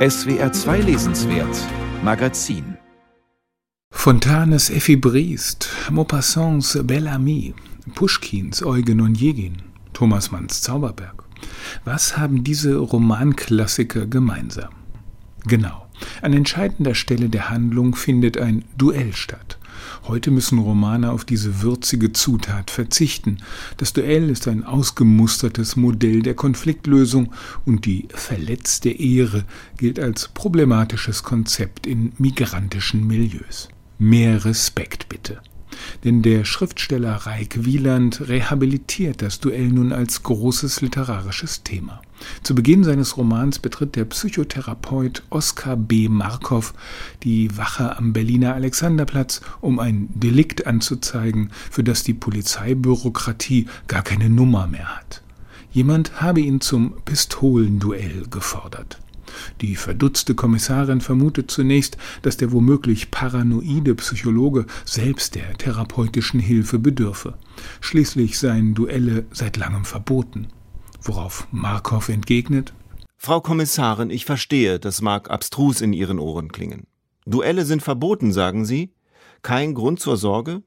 SWR 2 Lesenswert Magazin Fontanes Effi Briest, Maupassants Amie, Puschkins Eugen und Jegin, Thomas Manns Zauberberg. Was haben diese Romanklassiker gemeinsam? Genau, an entscheidender Stelle der Handlung findet ein Duell statt. Heute müssen Romane auf diese würzige Zutat verzichten. Das Duell ist ein ausgemustertes Modell der Konfliktlösung und die verletzte Ehre gilt als problematisches Konzept in migrantischen Milieus. Mehr Respekt bitte denn der Schriftsteller Reik Wieland rehabilitiert das Duell nun als großes literarisches Thema. Zu Beginn seines Romans betritt der Psychotherapeut Oskar B. Markov die Wache am Berliner Alexanderplatz, um ein Delikt anzuzeigen, für das die Polizeibürokratie gar keine Nummer mehr hat. Jemand habe ihn zum Pistolenduell gefordert. Die verdutzte Kommissarin vermutet zunächst, dass der womöglich paranoide Psychologe selbst der therapeutischen Hilfe bedürfe. Schließlich seien Duelle seit langem verboten. Worauf Markov entgegnet Frau Kommissarin, ich verstehe, das mag abstrus in Ihren Ohren klingen. Duelle sind verboten, sagen Sie? Kein Grund zur Sorge?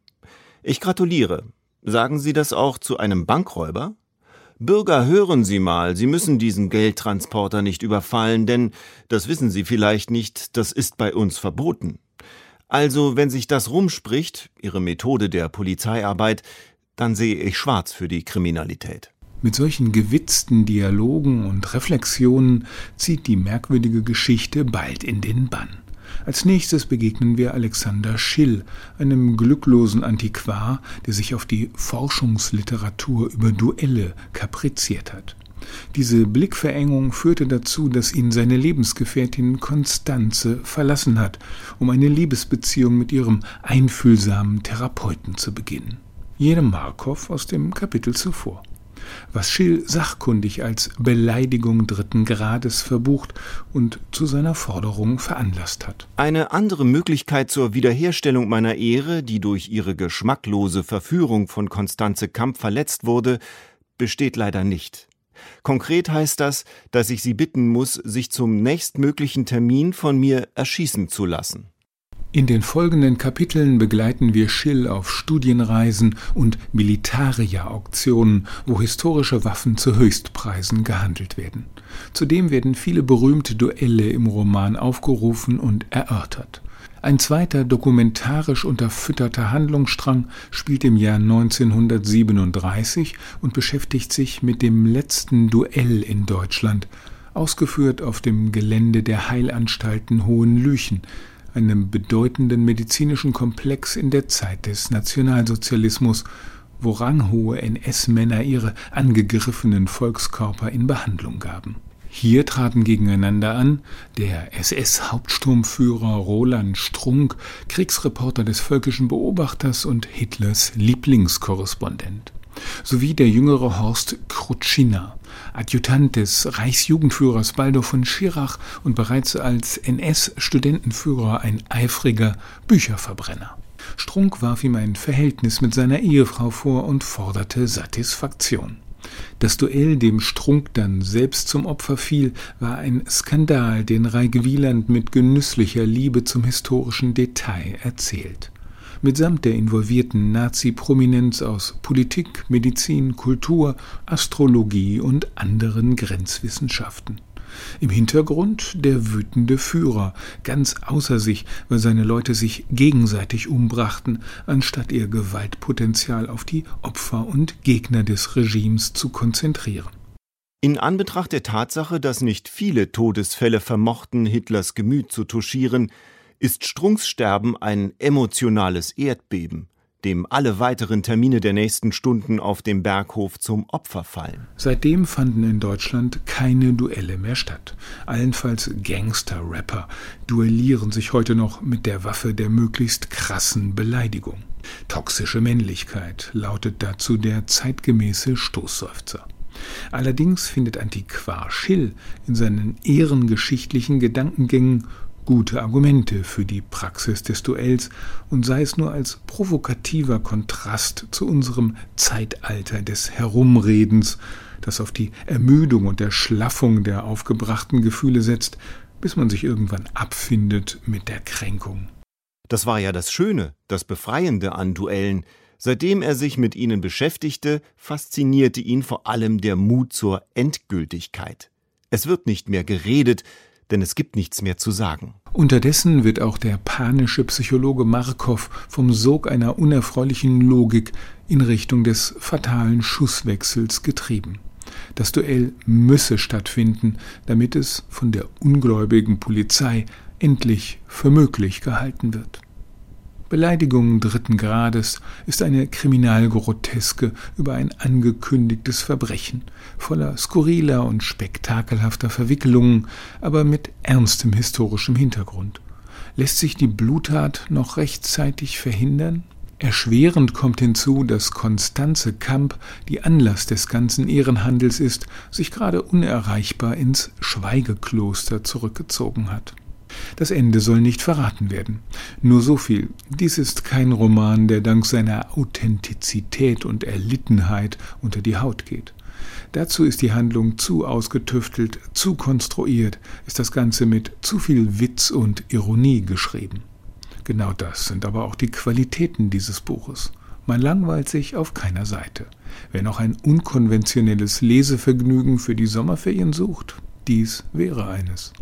Ich gratuliere. Sagen Sie das auch zu einem Bankräuber? Bürger, hören Sie mal, Sie müssen diesen Geldtransporter nicht überfallen, denn, das wissen Sie vielleicht nicht, das ist bei uns verboten. Also, wenn sich das rumspricht, Ihre Methode der Polizeiarbeit, dann sehe ich schwarz für die Kriminalität. Mit solchen gewitzten Dialogen und Reflexionen zieht die merkwürdige Geschichte bald in den Bann. Als nächstes begegnen wir Alexander Schill, einem glücklosen Antiquar, der sich auf die Forschungsliteratur über Duelle kapriziert hat. Diese Blickverengung führte dazu, dass ihn seine Lebensgefährtin Konstanze verlassen hat, um eine Liebesbeziehung mit ihrem einfühlsamen Therapeuten zu beginnen. Jedem Markov aus dem Kapitel zuvor was Schill sachkundig als Beleidigung dritten Grades verbucht und zu seiner Forderung veranlasst hat. Eine andere Möglichkeit zur Wiederherstellung meiner Ehre, die durch ihre geschmacklose Verführung von Konstanze Kamp verletzt wurde, besteht leider nicht. Konkret heißt das, dass ich Sie bitten muss, sich zum nächstmöglichen Termin von mir erschießen zu lassen. In den folgenden Kapiteln begleiten wir Schill auf Studienreisen und Militaria-Auktionen, wo historische Waffen zu Höchstpreisen gehandelt werden. Zudem werden viele berühmte Duelle im Roman aufgerufen und erörtert. Ein zweiter dokumentarisch unterfütterter Handlungsstrang spielt im Jahr 1937 und beschäftigt sich mit dem letzten Duell in Deutschland, ausgeführt auf dem Gelände der Heilanstalten Hohenlüchen, einem bedeutenden medizinischen Komplex in der Zeit des Nationalsozialismus, wo ranghohe NS-Männer ihre angegriffenen Volkskörper in Behandlung gaben. Hier traten gegeneinander an der SS-Hauptsturmführer Roland Strunk, Kriegsreporter des Völkischen Beobachters und Hitlers Lieblingskorrespondent sowie der jüngere Horst Krutschina, Adjutant des Reichsjugendführers Baldo von Schirach und bereits als NS-Studentenführer ein eifriger Bücherverbrenner. Strunk warf ihm ein Verhältnis mit seiner Ehefrau vor und forderte Satisfaktion. Das Duell, dem Strunk dann selbst zum Opfer fiel, war ein Skandal, den Reike Wieland mit genüsslicher Liebe zum historischen Detail erzählt mitsamt der involvierten Nazi-Prominenz aus Politik, Medizin, Kultur, Astrologie und anderen Grenzwissenschaften. Im Hintergrund der wütende Führer, ganz außer sich, weil seine Leute sich gegenseitig umbrachten, anstatt ihr Gewaltpotenzial auf die Opfer und Gegner des Regimes zu konzentrieren. In Anbetracht der Tatsache, dass nicht viele Todesfälle vermochten, Hitlers Gemüt zu touchieren, ist Strunks Sterben ein emotionales Erdbeben, dem alle weiteren Termine der nächsten Stunden auf dem Berghof zum Opfer fallen. Seitdem fanden in Deutschland keine Duelle mehr statt. Allenfalls Gangster-Rapper duellieren sich heute noch mit der Waffe der möglichst krassen Beleidigung. Toxische Männlichkeit lautet dazu der zeitgemäße Stoßseufzer. Allerdings findet Antiquar Schill in seinen ehrengeschichtlichen Gedankengängen gute Argumente für die Praxis des Duells und sei es nur als provokativer Kontrast zu unserem Zeitalter des Herumredens, das auf die Ermüdung und Erschlaffung der aufgebrachten Gefühle setzt, bis man sich irgendwann abfindet mit der Kränkung. Das war ja das Schöne, das Befreiende an Duellen. Seitdem er sich mit ihnen beschäftigte, faszinierte ihn vor allem der Mut zur Endgültigkeit. Es wird nicht mehr geredet, denn es gibt nichts mehr zu sagen. Unterdessen wird auch der panische Psychologe Markow vom Sog einer unerfreulichen Logik in Richtung des fatalen Schusswechsels getrieben. Das Duell müsse stattfinden, damit es von der ungläubigen Polizei endlich für möglich gehalten wird. Beleidigung dritten Grades ist eine Kriminalgroteske über ein angekündigtes Verbrechen, voller skurriler und spektakelhafter Verwicklungen, aber mit ernstem historischem Hintergrund. Lässt sich die Bluttat noch rechtzeitig verhindern? Erschwerend kommt hinzu, dass Konstanze Kamp, die Anlass des ganzen Ehrenhandels ist, sich gerade unerreichbar ins Schweigekloster zurückgezogen hat. Das Ende soll nicht verraten werden. Nur so viel. Dies ist kein Roman, der dank seiner Authentizität und Erlittenheit unter die Haut geht. Dazu ist die Handlung zu ausgetüftelt, zu konstruiert, ist das Ganze mit zu viel Witz und Ironie geschrieben. Genau das sind aber auch die Qualitäten dieses Buches. Man langweilt sich auf keiner Seite. Wer noch ein unkonventionelles Lesevergnügen für die Sommerferien sucht, dies wäre eines.